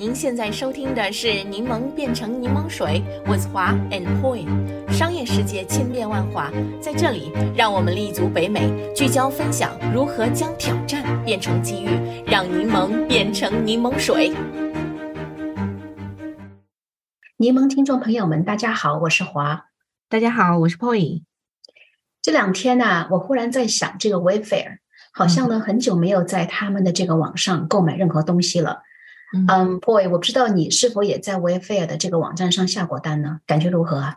您现在收听的是《柠檬变成柠檬水》，with 华 and Poi。商业世界千变万化，在这里，让我们立足北美，聚焦分享如何将挑战变成机遇，让柠檬变成柠檬水。柠檬听众朋友们，大家好，我是华。大家好，我是 Poi。这两天呢，我忽然在想，这个 Wayfair 好像呢很久没有在他们的这个网上购买任何东西了。嗯，Boy，我不知道你是否也在 Wayfair 的这个网站上下过单呢？感觉如何啊？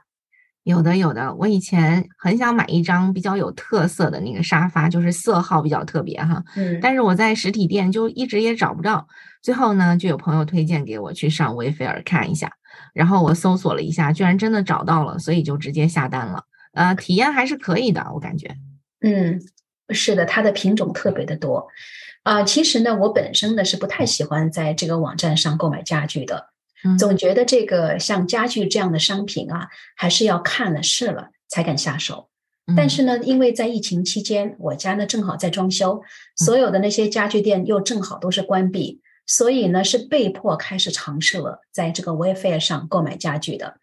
有的，有的。我以前很想买一张比较有特色的那个沙发，就是色号比较特别哈。嗯。但是我在实体店就一直也找不到，最后呢，就有朋友推荐给我去上 Wayfair 看一下，然后我搜索了一下，居然真的找到了，所以就直接下单了。呃，体验还是可以的，我感觉。嗯，是的，它的品种特别的多。啊，其实呢，我本身呢是不太喜欢在这个网站上购买家具的，总觉得这个像家具这样的商品啊，还是要看了试了才敢下手。但是呢，因为在疫情期间，我家呢正好在装修，所有的那些家具店又正好都是关闭，所以呢是被迫开始尝试了在这个 Wayfair 上购买家具的。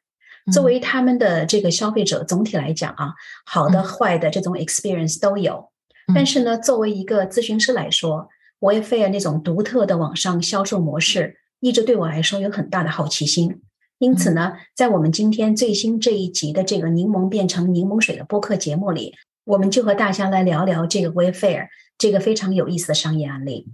作为他们的这个消费者，总体来讲啊，好的坏的这种 experience 都有。但是呢，作为一个咨询师来说，Wayfair 那种独特的网上销售模式，一直对我来说有很大的好奇心。因此呢，在我们今天最新这一集的这个“柠檬变成柠檬水”的播客节目里，我们就和大家来聊聊这个 Wayfair 这个非常有意思的商业案例。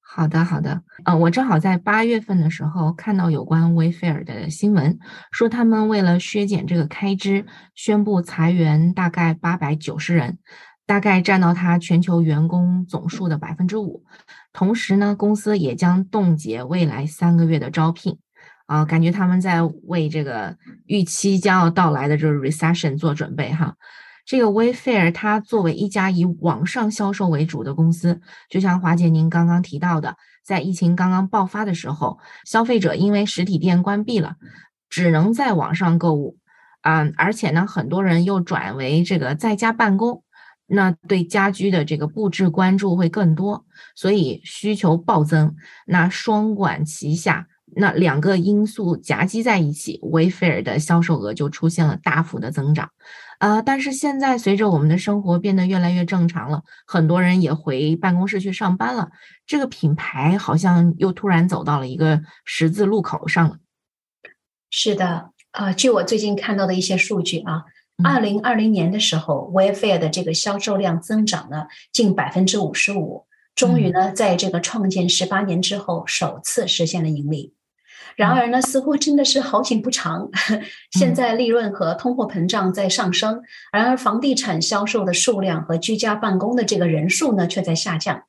好的，好的。呃，我正好在八月份的时候看到有关 Wayfair 的新闻，说他们为了削减这个开支，宣布裁员大概八百九十人。大概占到它全球员工总数的百分之五，同时呢，公司也将冻结未来三个月的招聘，啊，感觉他们在为这个预期将要到来的这个 recession 做准备哈。这个 Wayfair 它作为一家以网上销售为主的公司，就像华姐您刚刚提到的，在疫情刚刚爆发的时候，消费者因为实体店关闭了，只能在网上购物，啊，而且呢，很多人又转为这个在家办公。那对家居的这个布置关注会更多，所以需求暴增。那双管齐下，那两个因素夹击在一起，Wayfair 的销售额就出现了大幅的增长。啊，但是现在随着我们的生活变得越来越正常了，很多人也回办公室去上班了，这个品牌好像又突然走到了一个十字路口上了。是的，啊，据我最近看到的一些数据啊。二零二零年的时候，Wayfair 的这个销售量增长了近百分之五十五，终于呢，在这个创建十八年之后，首次实现了盈利。然而呢，似乎真的是好景不长，现在利润和通货膨胀在上升，然而房地产销售的数量和居家办公的这个人数呢，却在下降。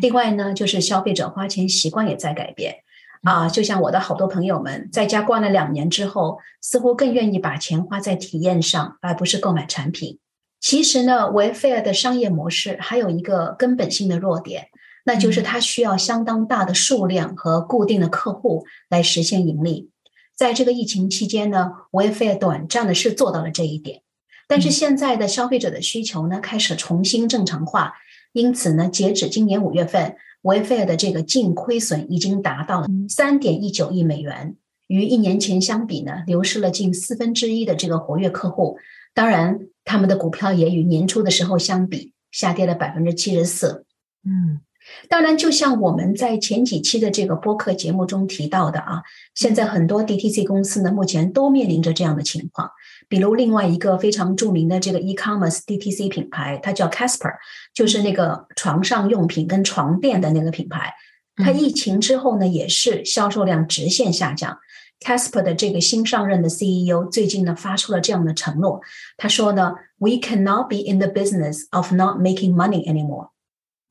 另外呢，就是消费者花钱习惯也在改变。啊，就像我的好多朋友们在家关了两年之后，似乎更愿意把钱花在体验上，而不是购买产品。其实呢，Wayfair 的商业模式还有一个根本性的弱点，那就是它需要相当大的数量和固定的客户来实现盈利。在这个疫情期间呢，Wayfair 短暂的是做到了这一点，但是现在的消费者的需求呢开始重新正常化，因此呢，截止今年五月份。Wayfair 的这个净亏损已经达到了三点一九亿美元，与一年前相比呢，流失了近四分之一的这个活跃客户。当然，他们的股票也与年初的时候相比下跌了百分之七十四。嗯。当然，就像我们在前几期的这个播客节目中提到的啊，现在很多 DTC 公司呢，目前都面临着这样的情况。比如另外一个非常著名的这个 e-commerce DTC 品牌，它叫 Casper，就是那个床上用品跟床垫的那个品牌。它疫情之后呢，也是销售量直线下降。Casper 的这个新上任的 CEO 最近呢，发出了这样的承诺，他说呢：“We cannot be in the business of not making money anymore。”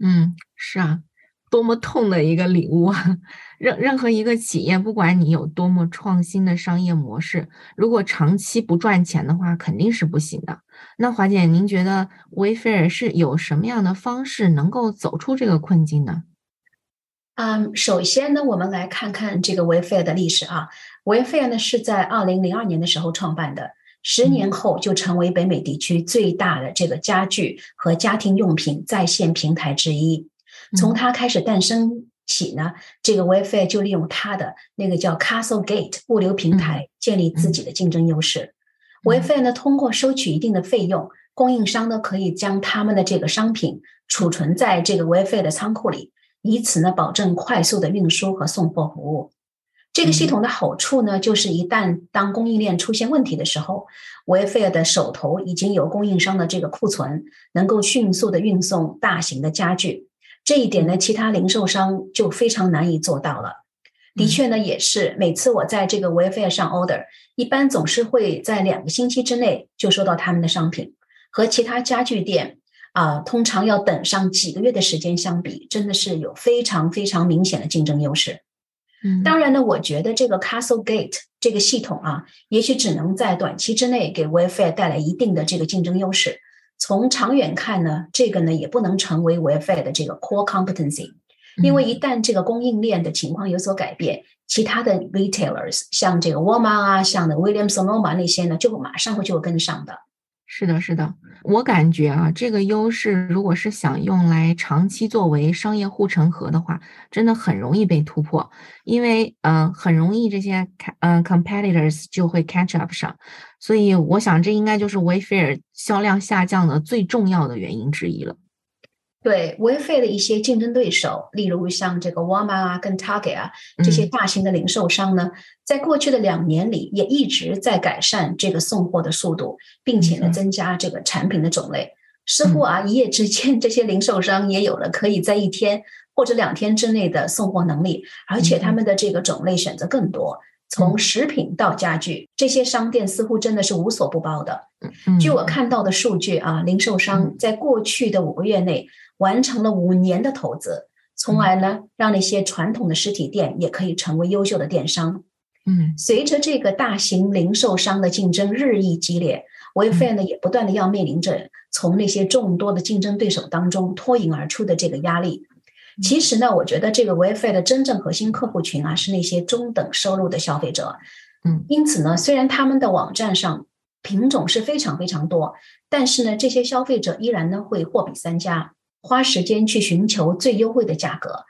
嗯，是啊，多么痛的一个领悟啊！任任何一个企业，不管你有多么创新的商业模式，如果长期不赚钱的话，肯定是不行的。那华姐，您觉得 Wayfair 是有什么样的方式能够走出这个困境呢？嗯，首先呢，我们来看看这个 Wayfair 的历史啊。Wayfair 呢是在二零零二年的时候创办的。十年后就成为北美地区最大的这个家具和家庭用品在线平台之一。从它开始诞生起呢，这个 Wayfair 就利用它的那个叫 Castle Gate 物流平台建立自己的竞争优势。Wayfair 呢，通过收取一定的费用，供应商呢可以将他们的这个商品储存在这个 Wayfair 的仓库里，以此呢保证快速的运输和送货服务。这个系统的好处呢，就是一旦当供应链出现问题的时候，Wayfair 的手头已经有供应商的这个库存，能够迅速的运送大型的家具。这一点呢，其他零售商就非常难以做到了。的确呢，也是每次我在这个 Wayfair 上 order，一般总是会在两个星期之内就收到他们的商品，和其他家具店啊，通常要等上几个月的时间相比，真的是有非常非常明显的竞争优势。嗯，当然呢，我觉得这个 Castle Gate 这个系统啊，也许只能在短期之内给 Wayfair 带来一定的这个竞争优势。从长远看呢，这个呢也不能成为 Wayfair 的这个 core competency，因为一旦这个供应链的情况有所改变，其他的 retailers 像这个 Walmart 啊，像的 Williams Sonoma 那些呢，就马上会就会跟上的。是的，是的，我感觉啊，这个优势如果是想用来长期作为商业护城河的话，真的很容易被突破，因为嗯，很容易这些嗯 competitors 就会 catch up 上，所以我想这应该就是 Wayfair 销量下降的最重要的原因之一了。对 Wayfair 的一些竞争对手，例如像这个 Walmart 啊、跟 Target 啊这些大型的零售商呢，在过去的两年里也一直在改善这个送货的速度，并且呢增加这个产品的种类。似乎啊一夜之间，这些零售商也有了可以在一天或者两天之内的送货能力，而且他们的这个种类选择更多，从食品到家具，这些商店似乎真的是无所不包的。据我看到的数据啊，零售商在过去的五个月内。完成了五年的投资，从而呢让那些传统的实体店也可以成为优秀的电商。嗯，随着这个大型零售商的竞争日益激烈，Wayfair 呢也不断的要面临着从那些众多的竞争对手当中脱颖而出的这个压力。其实呢，我觉得这个 Wayfair 的真正核心客户群啊是那些中等收入的消费者。嗯，因此呢，虽然他们的网站上品种是非常非常多，但是呢，这些消费者依然呢会货比三家。花时间去寻求最优惠的价格，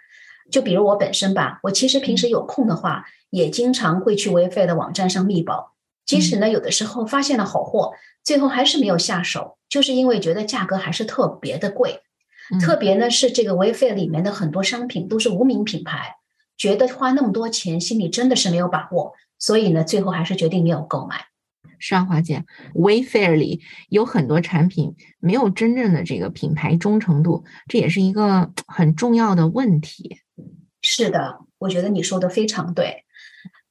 就比如我本身吧，我其实平时有空的话，也经常会去 Wayfair 的网站上密保。即使呢，有的时候发现了好货，最后还是没有下手，就是因为觉得价格还是特别的贵。特别呢是这个 Wayfair 里面的很多商品都是无名品牌，觉得花那么多钱，心里真的是没有把握，所以呢，最后还是决定没有购买。上华姐，Wayfair 里有很多产品没有真正的这个品牌忠诚度，这也是一个很重要的问题。是的，我觉得你说的非常对。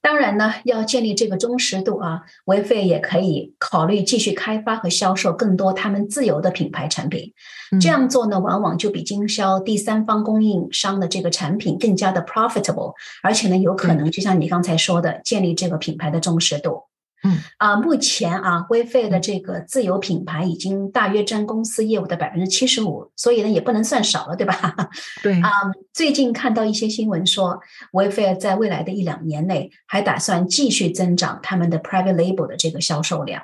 当然呢，要建立这个忠实度啊，Wayfair 也可以考虑继续开发和销售更多他们自有的品牌产品。这样做呢，往往就比经销第三方供应商的这个产品更加的 profitable，而且呢，有可能就像你刚才说的，建立这个品牌的忠实度。嗯啊，目前啊，Wayfair 的这个自有品牌已经大约占公司业务的百分之七十五，所以呢也不能算少了，对吧？对啊，最近看到一些新闻说，Wayfair 在未来的一两年内还打算继续增长他们的 Private Label 的这个销售量。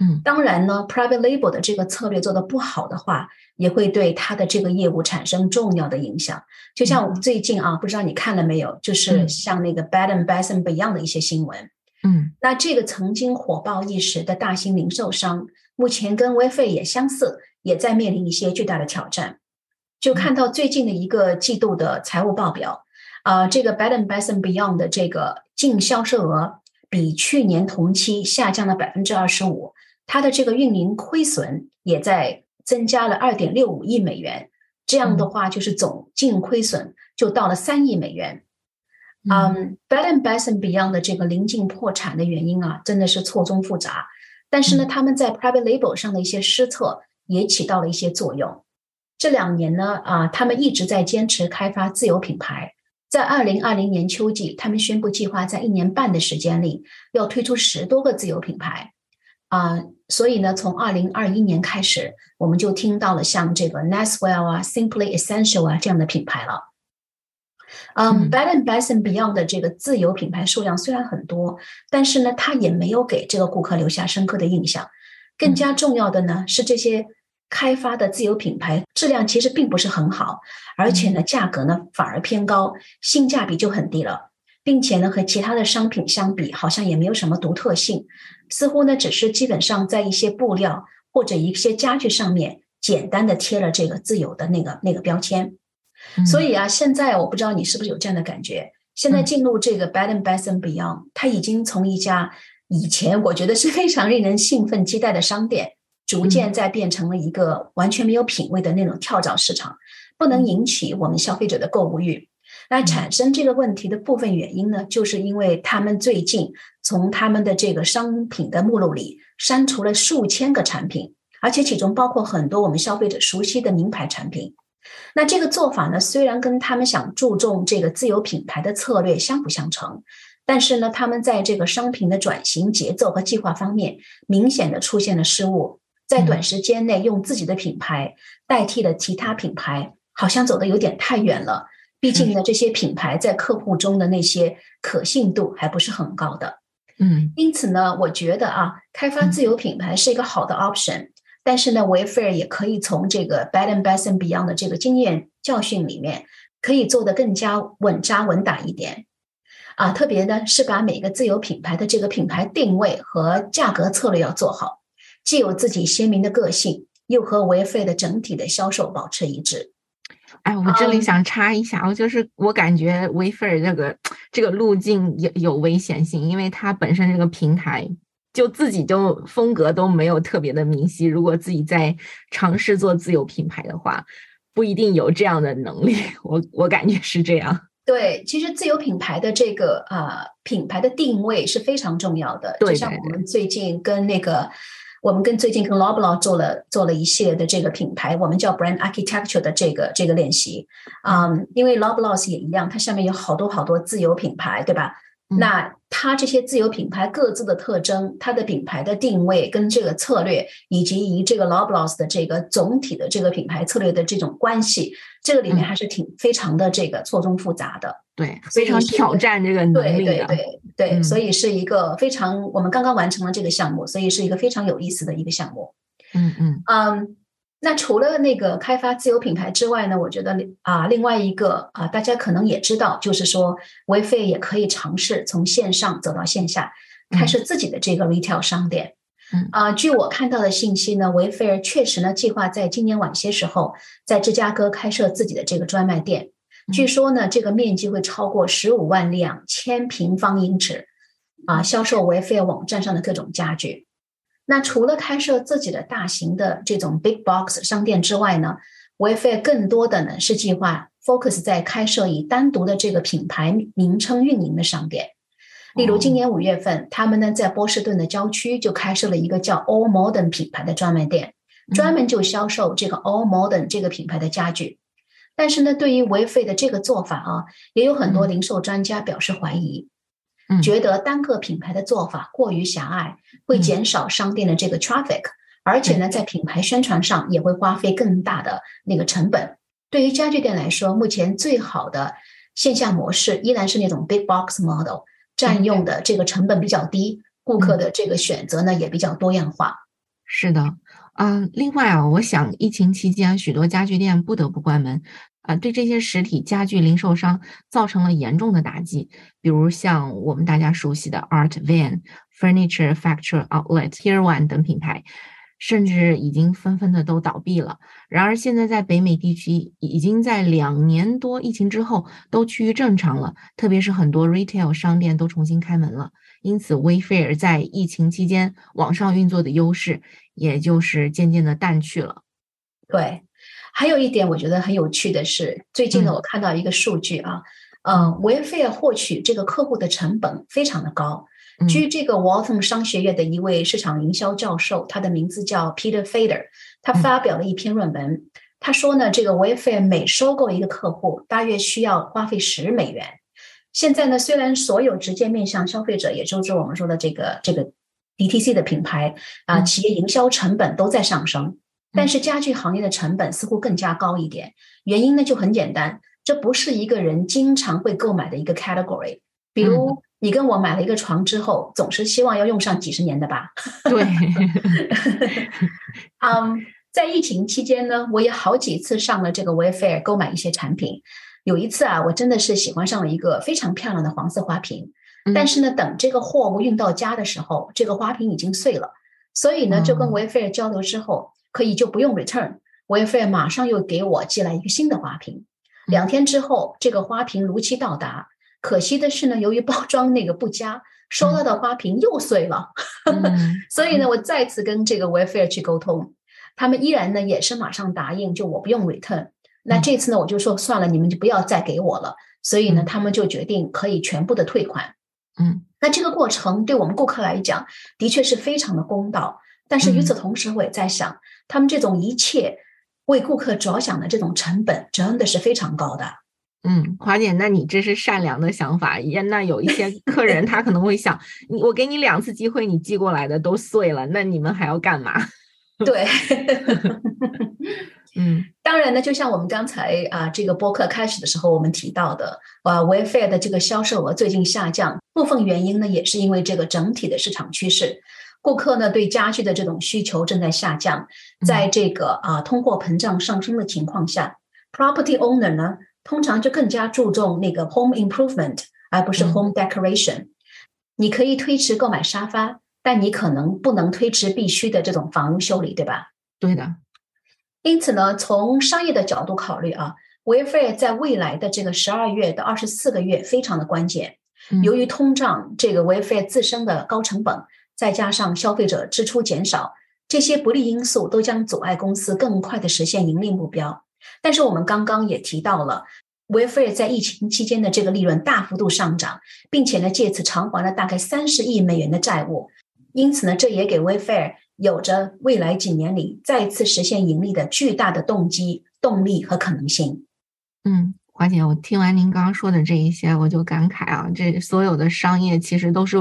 嗯，当然呢，Private Label 的这个策略做得不好的话，也会对它的这个业务产生重要的影响。就像最近啊，不知道你看了没有，就是像那个 Bad and Bath Beyond 的一些新闻。嗯，那这个曾经火爆一时的大型零售商，目前跟 Wayfair 也相似，也在面临一些巨大的挑战。就看到最近的一个季度的财务报表，啊，这个 Bed and Bath Beyond 的这个净销售额比去年同期下降了百分之二十五，它的这个运营亏损也在增加了二点六五亿美元。这样的话，就是总净亏损就到了三亿美元。嗯，Bed and Bath Beyond 的这个临近破产的原因啊，真的是错综复杂。但是呢，他们在 Private Label 上的一些施策也起到了一些作用。这两年呢，啊，他们一直在坚持开发自有品牌。在二零二零年秋季，他们宣布计划在一年半的时间里要推出十多个自有品牌。啊，所以呢，从二零二一年开始，我们就听到了像这个 Neswell 啊、Simply Essential 啊这样的品牌了。嗯，Bed and Bath Beyond 的这个自有品牌数量虽然很多，但是呢，它也没有给这个顾客留下深刻的印象。更加重要的呢，是这些开发的自有品牌质量其实并不是很好，而且呢，价格呢反而偏高，性价比就很低了，并且呢，和其他的商品相比，好像也没有什么独特性，似乎呢，只是基本上在一些布料或者一些家具上面简单的贴了这个自有的那个那个标签。所以啊，现在我不知道你是不是有这样的感觉，现在进入这个 Bed and Bath and Beyond，它已经从一家以前我觉得是非常令人兴奋期待的商店。逐渐在变成了一个完全没有品位的那种跳蚤市场，不能引起我们消费者的购物欲。那产生这个问题的部分原因呢，就是因为他们最近从他们的这个商品的目录里删除了数千个产品，而且其中包括很多我们消费者熟悉的名牌产品。那这个做法呢，虽然跟他们想注重这个自有品牌的策略相辅相成，但是呢，他们在这个商品的转型节奏和计划方面明显的出现了失误。在短时间内用自己的品牌代替了其他品牌，好像走的有点太远了。毕竟呢，这些品牌在客户中的那些可信度还不是很高的。嗯，因此呢，我觉得啊，开发自有品牌是一个好的 option。但是呢，Wayfair 也可以从这个 Bed and Bath and Beyond 的这个经验教训里面，可以做得更加稳扎稳打一点。啊，特别呢是把每个自有品牌的这个品牌定位和价格策略要做好。既有自己鲜明的个性，又和维费的整体的销售保持一致。哎，我这里想插一下，我就是我感觉维菲这个这个路径有有危险性，因为它本身这个平台就自己就风格都没有特别的明晰。如果自己在尝试做自有品牌的话，不一定有这样的能力。我我感觉是这样。对，其实自有品牌的这个呃品牌的定位是非常重要的。就像我们最近跟那个。我们跟最近跟 Loblaw 做了做了一系列的这个品牌，我们叫 Brand Architecture 的这个这个练习，嗯，因为 Loblaw 也一样，它下面有好多好多自有品牌，对吧？那它这些自有品牌各自的特征，它的品牌的定位跟这个策略，以及与这个 Loblaws 的这个总体的这个品牌策略的这种关系，这个里面还是挺非常的这个错综复杂的。对，非常挑战这个能力的。对对对对，所以是一个非常我们刚刚完成了这个项目，所以是一个非常有意思的一个项目。嗯嗯嗯。那除了那个开发自有品牌之外呢，我觉得啊，另外一个啊，大家可能也知道，就是说，维费也可以尝试从线上走到线下，开设自己的这个 retail 商店。嗯啊，据我看到的信息呢，维菲尔确实呢计划在今年晚些时候在芝加哥开设自己的这个专卖店。据说呢，这个面积会超过十五万两千平方英尺，啊，销售维菲尔网站上的各种家具。那除了开设自己的大型的这种 big box 商店之外呢，Wayfair 更多的呢是计划 focus 在开设以单独的这个品牌名称运营的商店。例如，今年五月份，他们呢在波士顿的郊区就开设了一个叫 All Modern 品牌的专卖店，专门就销售这个 All Modern 这个品牌的家具。但是呢，对于 Wayfair 的这个做法啊，也有很多零售专家表示怀疑。觉得单个品牌的做法过于狭隘，会减少商店的这个 traffic，而且呢，在品牌宣传上也会花费更大的那个成本。对于家具店来说，目前最好的线下模式依然是那种 big box model，占用的这个成本比较低，顾客的这个选择呢也比较多样化。是的，嗯，另外啊，我想疫情期间许多家具店不得不关门。啊，对这些实体家具零售商造成了严重的打击，比如像我们大家熟悉的 Art Van、Furniture Factory Outlet、Tier One 等品牌，甚至已经纷纷的都倒闭了。然而，现在在北美地区已经在两年多疫情之后都趋于正常了，特别是很多 retail 商店都重新开门了。因此，Wayfair 在疫情期间网上运作的优势，也就是渐渐的淡去了。对。还有一点我觉得很有趣的是，最近呢我看到一个数据啊，嗯，维费尔获取这个客户的成本非常的高。据这个 Walton 商学院的一位市场营销教授，他的名字叫 Peter Fader，他发表了一篇论文，他说呢，这个维费尔每收购一个客户，大约需要花费十美元。现在呢，虽然所有直接面向消费者，也就是我们说的这个这个 DTC 的品牌啊，企业营销成本都在上升。但是家具行业的成本似乎更加高一点，原因呢就很简单，这不是一个人经常会购买的一个 category。比如你跟我买了一个床之后，总是希望要用上几十年的吧？对。嗯，在疫情期间呢，我也好几次上了这个 Wayfair 购买一些产品。有一次啊，我真的是喜欢上了一个非常漂亮的黄色花瓶，但是呢，等这个货物运到家的时候，这个花瓶已经碎了。所以呢，就跟 Wayfair 交流之后，可以就不用 return，Wayfair 马上又给我寄来一个新的花瓶。两天之后，这个花瓶如期到达。可惜的是呢，由于包装那个不佳，收到的花瓶又碎了。所以呢，我再次跟这个 Wayfair 去沟通，他们依然呢也是马上答应，就我不用 return。那这次呢，我就说算了，你们就不要再给我了。所以呢，他们就决定可以全部的退款。嗯，那这个过程对我们顾客来讲，的确是非常的公道。但是与此同时，我也在想，他们这种一切为顾客着想的这种成本，真的是非常高的。嗯，华姐，那你这是善良的想法。那有一些客人他可能会想，你我给你两次机会，你寄过来的都碎了，那你们还要干嘛？对，嗯，当然呢，就像我们刚才啊这个播客开始的时候我们提到的，啊，Wayfair 的这个销售额最近下降，部分原因呢也是因为这个整体的市场趋势，顾客呢对家具的这种需求正在下降，在这个啊通货膨胀上升的情况下，property owner 呢。通常就更加注重那个 home improvement，而不是 home decoration。你可以推迟购买沙发，但你可能不能推迟必须的这种房屋修理，对吧？对的。因此呢，从商业的角度考虑啊，Wayfair 在未来的这个十二月到二十四个月非常的关键。由于通胀，这个 Wayfair 自身的高成本，再加上消费者支出减少，这些不利因素都将阻碍公司更快的实现盈利目标。但是我们刚刚也提到了，Wayfair 在疫情期间的这个利润大幅度上涨，并且呢借此偿还了大概三十亿美元的债务，因此呢这也给 Wayfair 有着未来几年里再次实现盈利的巨大的动机、动力和可能性。嗯，华姐，我听完您刚刚说的这一些，我就感慨啊，这所有的商业其实都是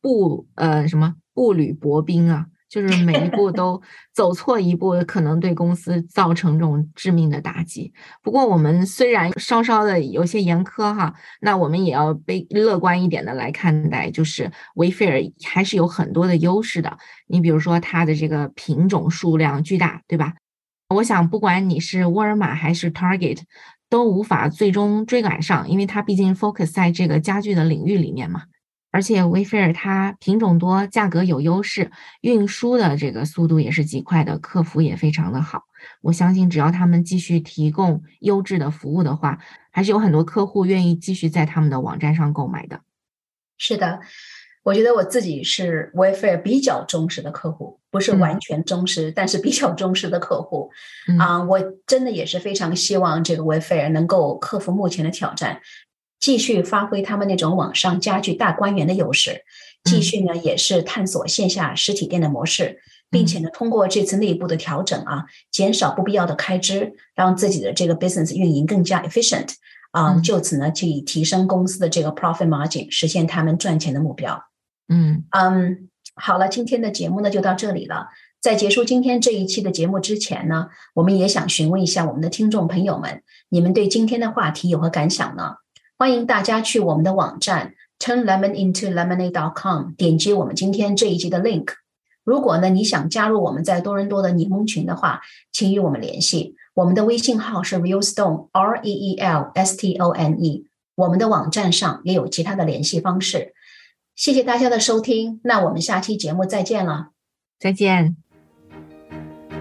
步呃什么步履薄冰啊。就是每一步 都走错一步，可能对公司造成这种致命的打击。不过，我们虽然稍稍的有些严苛哈，那我们也要被乐观一点的来看待，就是 Wayfair 还是有很多的优势的。你比如说，它的这个品种数量巨大，对吧？我想，不管你是沃尔玛还是 Target，都无法最终追赶上，因为它毕竟 focus 在这个家具的领域里面嘛。而且，Wayfair 它品种多，价格有优势，运输的这个速度也是极快的，客服也非常的好。我相信，只要他们继续提供优质的服务的话，还是有很多客户愿意继续在他们的网站上购买的。是的，我觉得我自己是 Wayfair 比较忠实的客户，不是完全忠实，但是比较忠实的客户。啊，我真的也是非常希望这个 Wayfair 能够克服目前的挑战。继续发挥他们那种网上家具大观园的优势，继续呢也是探索线下实体店的模式，并且呢通过这次内部的调整啊，减少不必要的开支，让自己的这个 business 运营更加 efficient 啊，就此呢去提升公司的这个 profit margin，实现他们赚钱的目标。嗯嗯，好了，今天的节目呢就到这里了。在结束今天这一期的节目之前呢，我们也想询问一下我们的听众朋友们，你们对今天的话题有何感想呢？欢迎大家去我们的网站 turnlemonintolemonade.com 点击我们今天这一集的 link。如果呢你想加入我们在多伦多的柠檬群的话，请与我们联系。我们的微信号是 realstone r e e l s t o n e。我们的网站上也有其他的联系方式。谢谢大家的收听，那我们下期节目再见了，再见。